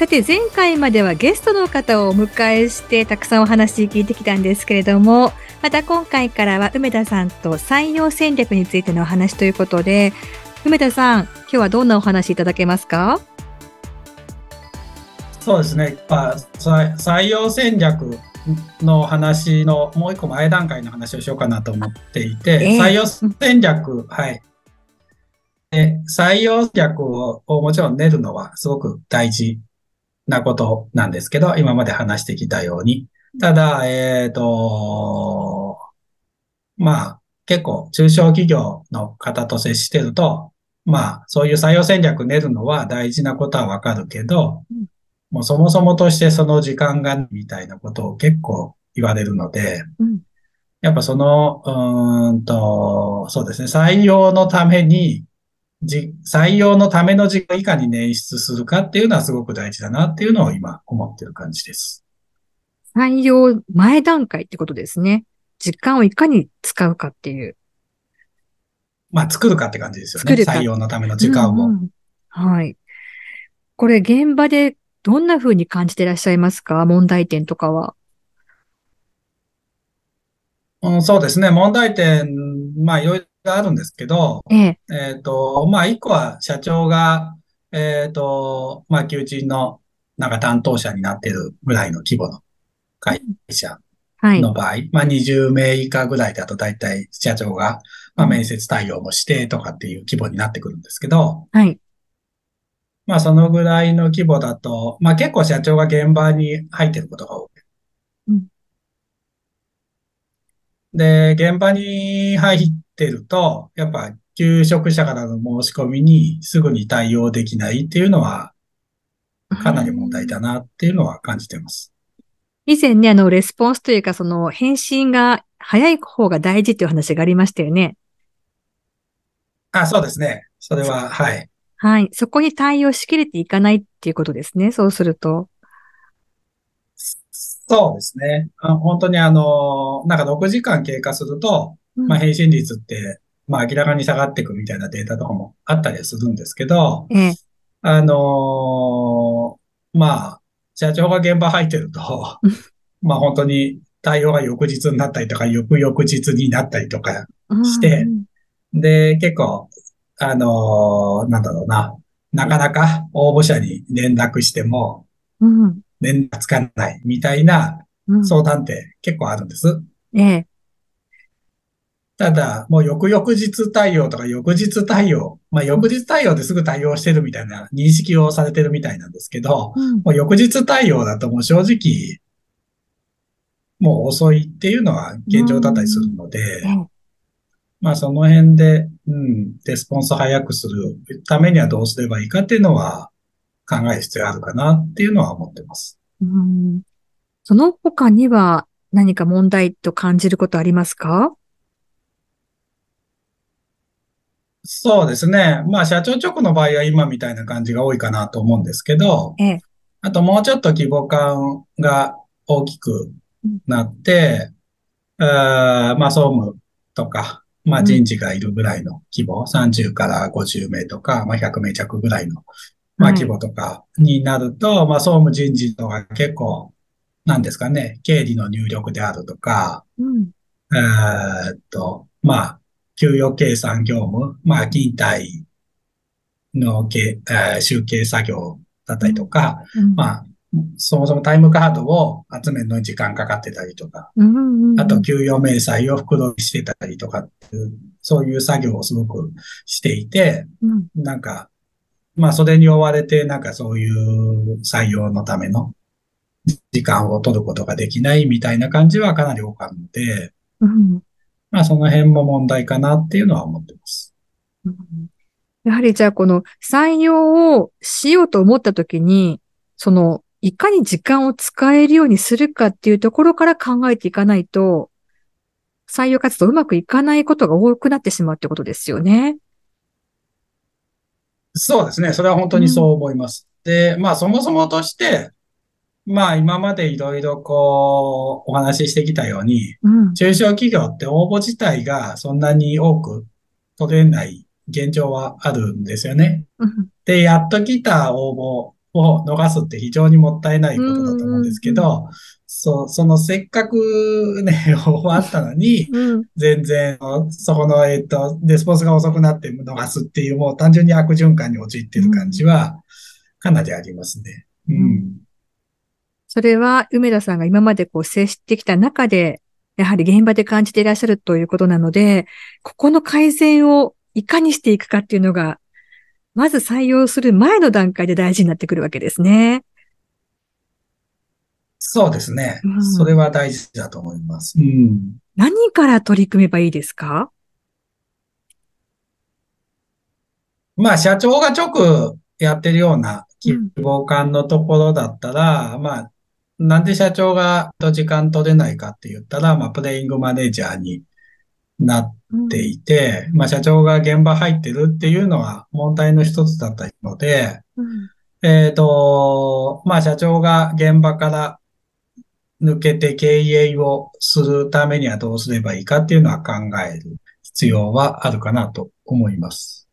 さて前回まではゲストの方をお迎えしてたくさんお話聞いてきたんですけれどもまた今回からは梅田さんと採用戦略についてのお話ということで梅田さん今日はどんなお話いただけますか？そうですね、まあ、採用戦略の話のもう一個前段階の話をしようかなと思っていて、えー、採用戦略、はい。で採用戦略をもちろん練るのはすごく大事なことなんですけど、今まで話してきたように。ただ、えっ、ー、と、まあ、結構中小企業の方と接してると、まあ、そういう採用戦略練るのは大事なことはわかるけど、もうそもそもとしてその時間がみたいなことを結構言われるので、やっぱその、うんと、そうですね、採用のためにじ、採用のための時間をいかに捻出するかっていうのはすごく大事だなっていうのを今思ってる感じです。採用前段階ってことですね。時間をいかに使うかっていう。まあ、作るかって感じですよね。採用のための時間を、うんうん。はい。これ現場でどんな風に感じていらっしゃいますか？問題点とかは。うん、そうですね。問題点、まあ、いろいろがあるんですけど、えええっ、と、まあ、一個は社長が、えっ、と、まあ、求人のなんか担当者になってるぐらいの規模の会社の場合、はい、まあ、20名以下ぐらいだと大体社長が、まあ、面接対応もしてとかっていう規模になってくるんですけど、はい。まあ、そのぐらいの規模だと、まあ、結構社長が現場に入ってることが多い。うん、で、現場に入ってると、やっぱ求職者からの申し込みにすぐに対応できないっていうのは、かなり問題だなっていうのは感じてます。以前ね、あの、レスポンスというか、その、返信が早い方が大事っていう話がありましたよね。あ、そうですね。それは、はい。はい。そこに対応しきれていかないっていうことですね。そうすると。そうですね。あ本当にあの、なんか6時間経過すると、うん、まあ返信率って、まあ明らかに下がっていくみたいなデータとかもあったりするんですけど、ええ、あのー、まあ、社長が現場入ってると、まあ本当に対応が翌日になったりとか、翌々日になったりとかして、うん、で、結構、あのー、なんだろうな、なかなか応募者に連絡しても、うん。連絡つかないみたいな相談って結構あるんです。ええ。ただ、もう翌々日対応とか翌日対応、まあ翌日対応ですぐ対応してるみたいな認識をされてるみたいなんですけど、うん、もう翌日対応だともう正直、もう遅いっていうのは現状だったりするので、うん、まあその辺で、うん、レスポンス早くするためにはどうすればいいかっていうのは、考える必要があるかなっていうのは思ってます。うん。その他には何か問題と感じることありますか？そうですね。まあ、社長直の場合は今みたいな感じが多いかなと思うんですけど、ええ、あともうちょっと規模感が大きくなって、うん、あまあ、総務とか、まあ、人事がいるぐらいの規模、うん、30から50名とか、まあ、100名弱ぐらいのまあ規模とかになると、はい、まあ総務人事とか結構、なんですかね、経理の入力であるとか、うん、えっと、まあ、給与計算業務、まあ、勤怠のけ、えー、集計作業だったりとか、うん、まあ、そもそもタイムカードを集めるのに時間かかってたりとか、うんうんうん、あと給与明細を袋にしてたりとかそういう作業をすごくしていて、うん、なんか、まあ、それに追われて、なんかそういう採用のための時間を取ることができないみたいな感じはかなり多かったので、うん、まあ、その辺も問題かなっていうのは思ってます。うん、やはりじゃあ、この採用をしようと思ったときに、そのいかに時間を使えるようにするかっていうところから考えていかないと、採用活動うまくいかないことが多くなってしまうってことですよね。そうですね。それは本当にそう思います。うん、で、まあそもそもとして、まあ今までいろいろこうお話ししてきたように、うん、中小企業って応募自体がそんなに多く取れない現状はあるんですよね。うん、で、やっと来た応募を逃すって非常にもったいないことだと思うんですけど、そう、そのせっかくね、終わったのに、うん、全然、そこの、えっ、と、レスポンスが遅くなって逃すっていう、もう単純に悪循環に陥ってる感じは、かなりありますね。うん。うん、それは、梅田さんが今までこう接してきた中で、やはり現場で感じていらっしゃるということなので、ここの改善をいかにしていくかっていうのが、まず採用する前の段階で大事になってくるわけですね。そうですね。うん、それは大事だと思います。うん、何から取り組めばいいですか？まあ、社長が直やってるような希望感のところだったら、うん、まあ、なんで社長が時間取れないかって言ったら、まあ、プレイングマネージャーになっていて、うん、まあ、社長が現場入ってるっていうのは問題の一つだったので、うん、えっ、ー、と、まあ、社長が現場から抜けて経営をするためにはどうすればいいかっていうのは考える必要はあるかなと思います。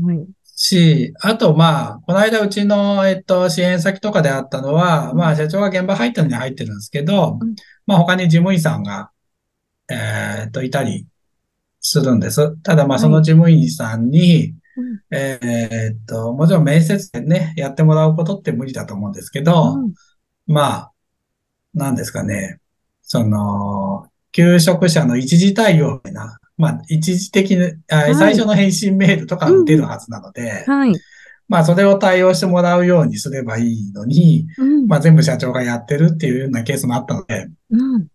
はい。し、あと、まあ、この間うちの、えっと、支援先とかであったのは、まあ、社長が現場入ったのに入ってるんですけど、まあ、他に事務員さんが、えー、っと、いたりするんです。ただ、まあ、その事務員さんに、はい、えー、っと、もちろん面接でね、やってもらうことって無理だと思うんですけど、うん、まあ、何ですかね、その、求職者の一時対応な、まあ、一時的に、はい、最初の返信メールとか打てるはずなので、うん、はい。まあ、それを対応してもらうようにすればいいのに、うん、まあ、全部社長がやってるっていうようなケースもあったので、うん。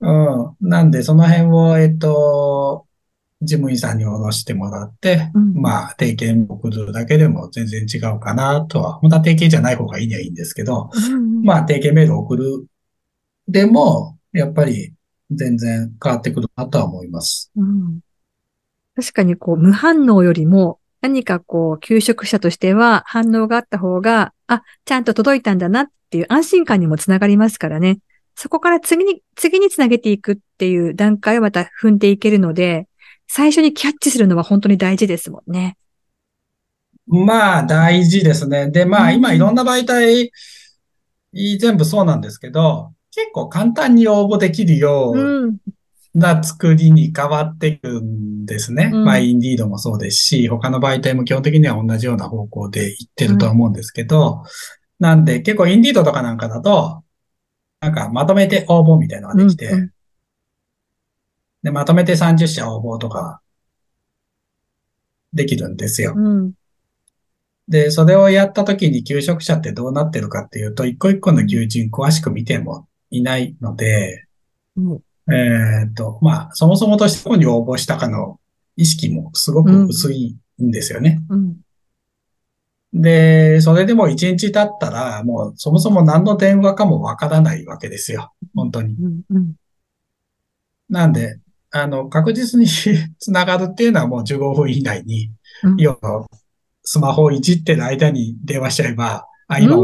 うん。なんで、その辺を、えっと、事務員さんに下ろしてもらって、うん、まあ、定型を送るだけでも全然違うかなとは、本当は定型じゃない方がいいにはいいんですけど、うん、まあ、定型メールを送るでも、やっぱり全然変わってくるなとは思います。うん、確かにこう、無反応よりも、何かこう、求職者としては反応があった方が、あ、ちゃんと届いたんだなっていう安心感にもつながりますからね。そこから次に、次につなげていくっていう段階をまた踏んでいけるので、最初にキャッチするのは本当に大事ですもんね。まあ、大事ですね。で、まあ、今いろんな媒体、全部そうなんですけど、結構簡単に応募できるような作りに変わっていくんですね。うん、まあ、インディードもそうですし、他の媒体も基本的には同じような方向で行ってると思うんですけど、うん、なんで結構インディードとかなんかだと、なんかまとめて応募みたいなのができて、うんで、まとめて30社応募とか、できるんですよ。うん、で、それをやった時に求職者ってどうなってるかっていうと、一個一個の求人詳しく見てもいないので、うん、えっ、と、まあ、そもそもとしてどこに応募したかの意識もすごく薄いんですよね。うん、で、それでも一日経ったら、もうそもそも何の電話かもわからないわけですよ。本当に。なんで、あの、確実に つながるっていうのはもう15分以内に、うん、要は、スマホをいじってる間に電話しちゃえば、あ、今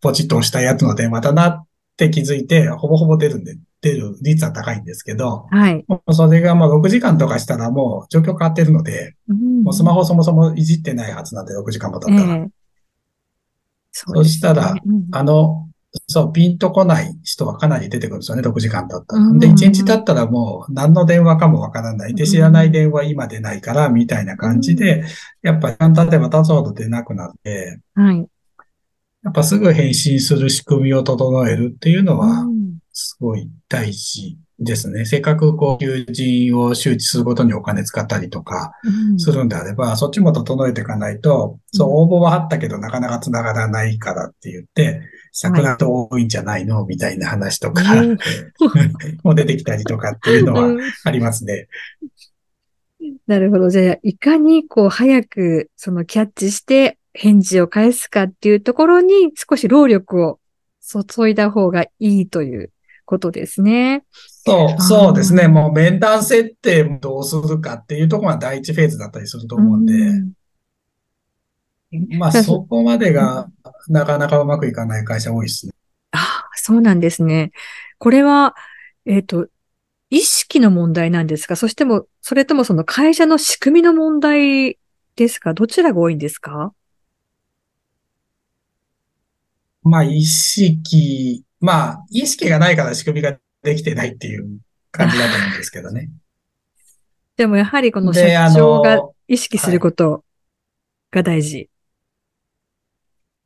ポチッと押したやつの電話だなって気づいて、ほぼほぼ出るんで、出る率は高いんですけど、はい。それがもう6時間とかしたらもう状況変わってるので、うん、もうスマホそもそもいじってないはずなんで、6時間も経ったら。えーそね、そしたら、うん、あの、そう、ピンとこない人はかなり出てくるんですよね、6時間経ったら。で、1日経ったらもう何の電話かもわからない。で、知らない電話今出ないから、みたいな感じで、やっぱり経てば経つほど出なくなって、はい。やっぱすぐ返信する仕組みを整えるっていうのは、すごい大事ですね。せっかくこう、求人を周知することにお金使ったりとかするんであれば、うん、そっちも整えていかないと、そう、応募はあったけどなかなか繋がらないからって言って、桜と多いんじゃないの、みたいな話とか、も出てきたりとかっていうのはありますね。なるほど。じゃあ、いかにこう早くそのキャッチして返事を返すかっていうところに少し労力を注いだ方がいいということですね。そう、そうですね。もう面談設定もどうするかっていうところが第一フェーズだったりすると思うんで、うんまあそこまでがなかなかうまくいかない会社多いですね。ああ、そうなんですね。これは、えっ、ー、と、意識の問題なんですか？そしても、それともその会社の仕組みの問題ですか？どちらが多いんですか？まあ、意識、まあ、意識がないから仕組みができてないっていう感じだと思うんですけどね。でもやはりこの社長が意識することが大事。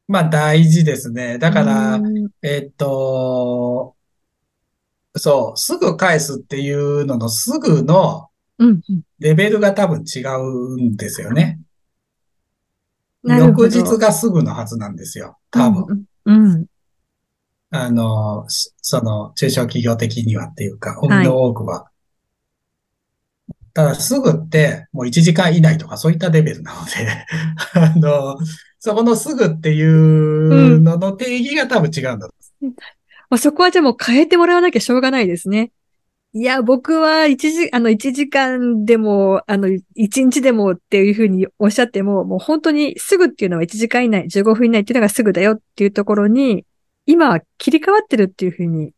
まあ大事ですね。だから、えっと、そう、すぐ返すっていうののすぐのレベルが多分違うんですよね。翌日がすぐのはずなんですよ。多分。うん、うん、あの、その、中小企業的にはっていうか、帯の多くは。はい、ただ、すぐって、もう1時間以内とかそういったレベルなので あの、そこのすぐっていうのの定義が多分違うんだ。うんまあ、そこはじゃあもう変えてもらわなきゃしょうがないですね。いや、僕は一時、あの、一時間でも、あの、一日でもっていうふうにおっしゃっても、もう本当にすぐっていうのは一時間以内、15分以内っていうのがすぐだよっていうところに、今は切り替わってるっていうふうに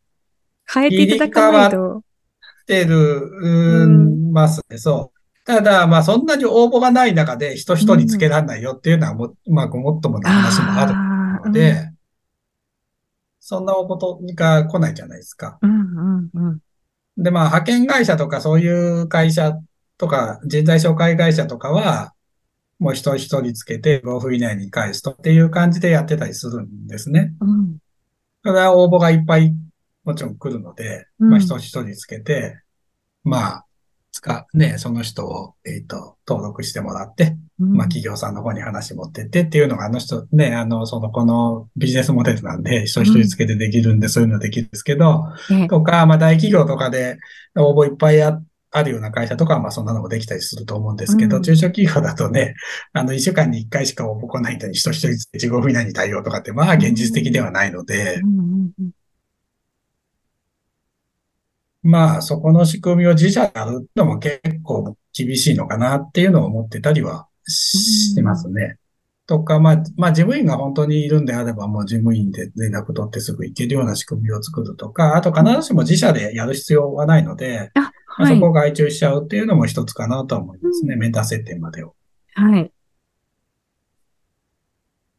変えていただかないと。切り替わってる、うん、ますね、そう。ただ、まあそんなに応募がない中で人一人つけられないよっていうのはも、まあごもっともな話もあるので、うん、そんなことが来ないじゃないですか。うんうんうん、で、まあ派遣会社とかそういう会社とか人材紹介会社とかは、もう人一人つけて5分以内に返すとっていう感じでやってたりするんですね。うん、ただ応募がいっぱいもちろん来るので、まあ人一人つけて、まあか、ね、その人を、えっ、ー、と、登録してもらって、うん、まあ企業さんの方に話持ってってっていうのが、あの人、ね、あの、その、このビジネスモデルなんで、人一人つけてできるんで、そういうのできるんですけど、うん、とか、まあ大企業とかで応募いっぱいああるような会社とかは、まあそんなのもできたりすると思うんですけど、うん、中小企業だとね、あの、一週間に一回しか応募来ない人に人一人15分以内に対応とかって、まあ現実的ではないので、うんまあ、そこの仕組みを自社でやるのも結構厳しいのかなっていうのを思ってたりはしますね。とか、まあ、まあ、事務員が本当にいるんであれば、もう事務員で連絡取ってすぐ行けるような仕組みを作るとか、あと必ずしも自社でやる必要はないので、あはい、そこを外注しちゃうっていうのも一つかなと思いますね。うん、メンター設定までを。はい。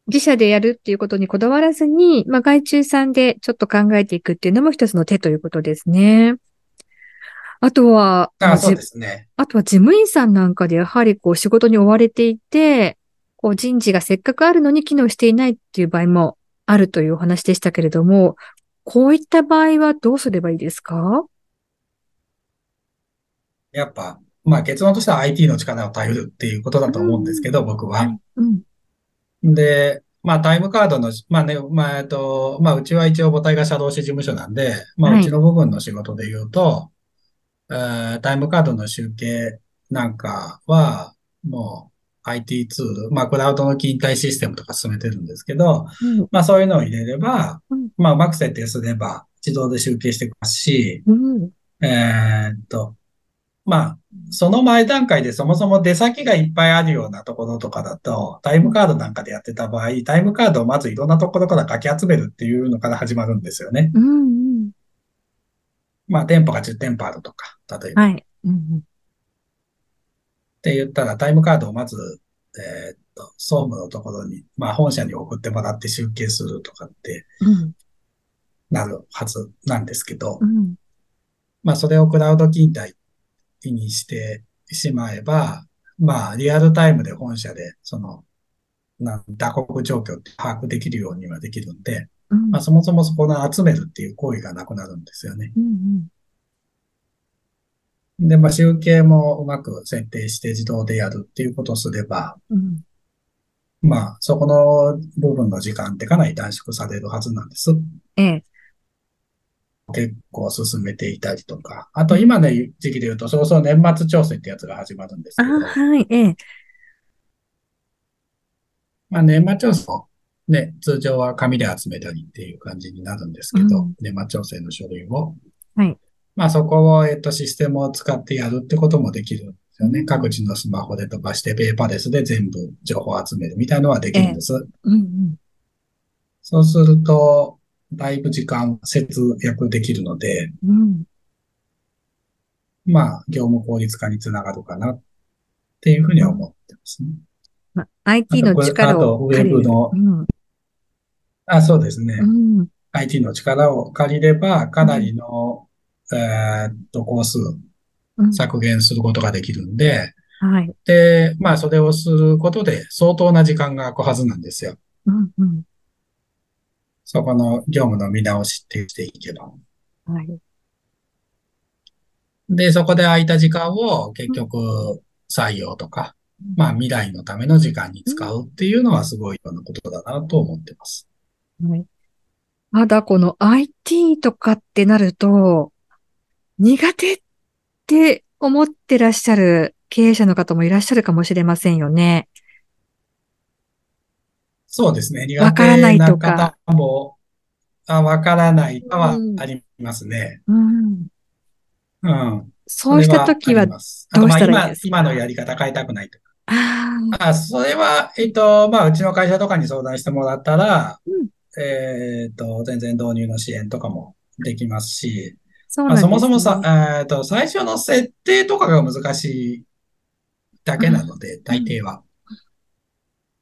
自社でやるっていうことにこだわらずに、まあ、外注さんでちょっと考えていくっていうのも一つの手ということですね。あとは、あそうですね。あとは事務員さんなんかでやはりこう仕事に追われていて、こう人事がせっかくあるのに機能していないっていう場合もあるというお話でしたけれども、こういった場合はどうすればいいですか？やっぱ、まあ結論としては IT の力を頼るっていうことだと思うんですけど、うん、僕は。うん、で、まあタイムカードの、まあね、まあえっと、まあうちは一応母体が社労士事務所なんで、まあうちの部分の仕事で言うと、タイムカードの集計なんかは、もう IT ツール、まあクラウドの勤怠システムとか進めてるんですけど、うん、まあそういうのを入れれば、うん、まあうまく設定すれば自動で集計してくますし、うん、えー、っと、まあ、その前段階でそもそも出先がいっぱいあるようなところとかだと、タイムカードなんかでやってた場合、タイムカードをまずいろんなところからかき集めるっていうのから始まるんですよね。うんまあ、店舗が10店舗あるとか、例えば。はい。うん、って言ったら、タイムカードをまず、えー、っと、総務のところに、まあ、本社に送ってもらって集計するとかって、なるはずなんですけど、うん、まあ、それをクラウド勤怠にしてしまえば、まあ、リアルタイムで本社で、その、な打刻状況って把握できるようにはできるんで、うん、まあ、そもそもそこの集めるっていう行為がなくなるんですよね。うんうん、で、まあ、集計もうまく設定して自動でやるっていうことをすれば、うん、まあ、そこの部分の時間ってかなり短縮されるはずなんです。ええ。結構進めていたりとか。あと今の時期で言うと、そろそろ年末調整ってやつが始まるんですけど。はい、ええ。まあ、年末調整ね、通常は紙で集めたりっていう感じになるんですけど、うん、年末調整の書類を。はい。まあそこを、えっと、システムを使ってやるってこともできるんですよね。各自のスマホで飛ばしてペーパーレスで全部情報を集めるみたいのはできるんです。うんうん、そうすると、だいぶ時間節約できるので、うん、まあ、業務効率化につながるかなっていうふうには思ってますね。まあ、IT の力を借りる。あと、ウェブの、うん、あ、そうですね。うん、IT の力を借りれば、かなりの、うん、えっと、コース削減することができるんで、はい。で、まあ、それをすることで相当な時間が空くはずなんですよ。うんうん、そこの業務の見直しってしていけば。はい。で、そこで空いた時間を結局採用とか、まあ未来のための時間に使うっていうのはすごいようなことだなと思ってます。はい。まだこの IT とかってなると、苦手って思ってらっしゃる経営者の方もいらっしゃるかもしれませんよね。そうですね。苦手な方も、あわからないかはありますね。うん。うん。そうしたときはどうしたらいいですか？今今のやり方変えたくないとか。ああ。それは、えっと、まあ、うちの会社とかに相談してもらったら、うん、えっと、全然導入の支援とかもできますし、そね、まあ、そもそもさ、えっと、最初の設定とかが難しいだけなので、大抵は。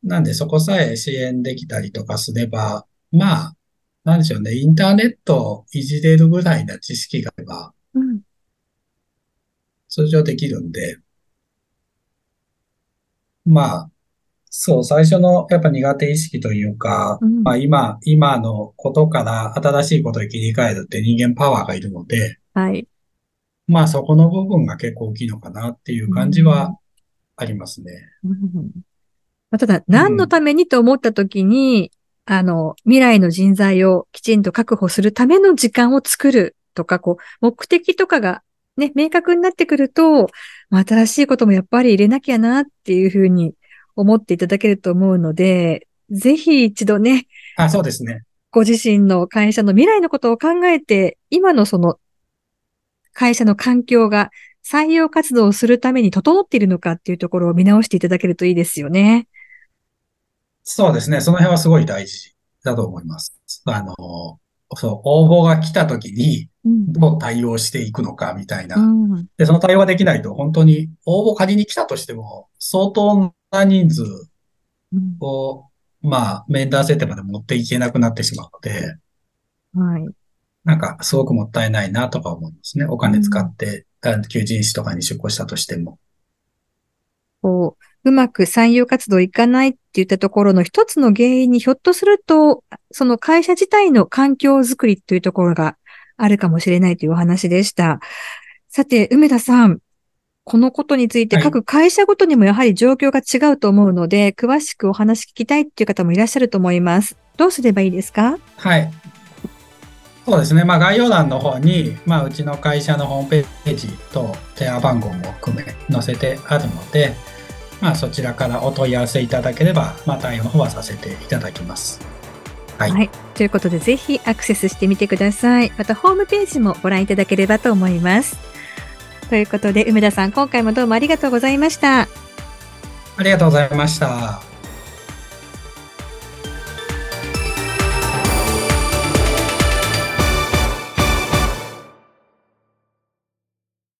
なんで、そこさえ支援できたりとかすれば、まあ、なんでしょうね、インターネットをいじれるぐらいな知識があれば、うん。通常できるんで、まあ、そう、最初のやっぱ苦手意識というか、うん、まあ今、今のことから新しいことに切り替えるって人間パワーがいるので、はい。まあそこの部分が結構大きいのかなっていう感じはありますね。うんうんまあ、ただ、何のためにと思った時に、うん、あの、未来の人材をきちんと確保するための時間を作るとか、こう、目的とかがね、明確になってくると、まあ、新しいこともやっぱり入れなきゃなっていうふうに思っていただけると思うので、ぜひ一度ね。あ、そうですね。ご自身の会社の未来のことを考えて、今のその会社の環境が採用活動をするために整っているのかっていうところを見直していただけるといいですよね。そうですね。その辺はすごい大事だと思います。あの、そう、応募が来た時に、どう対応していくのかみたいな、うん。で、その対応ができないと、本当に応募仮に来たとしても、相当な人数を、うん、まあ、面談設定まで持っていけなくなってしまうので、はい。なんか、すごくもったいないなとか思いますね。お金使って、うん、求人誌とかに出向したとしても。こう、うまく採用活動いかないって言ったところの一つの原因にひょっとすると、その会社自体の環境づくりというところがあるかもしれないというお話でした。さて、梅田さん、このことについて各会社ごとにもやはり状況が違うと思うので、はい、詳しくお話聞きたいっていう方もいらっしゃると思います。どうすればいいですか？はい。そうですね。まあ概要欄の方に、まあうちの会社のホームページと電話番号も含め載せてあるので、まあ、そちらからお問い合わせいただければ、まあ、対応の方はさせていただきます。はい、はい。ということで、ぜひアクセスしてみてください。また、ホームページもご覧いただければと思います。ということで、梅田さん、今回もどうもありがとうございました。ありがとうございました。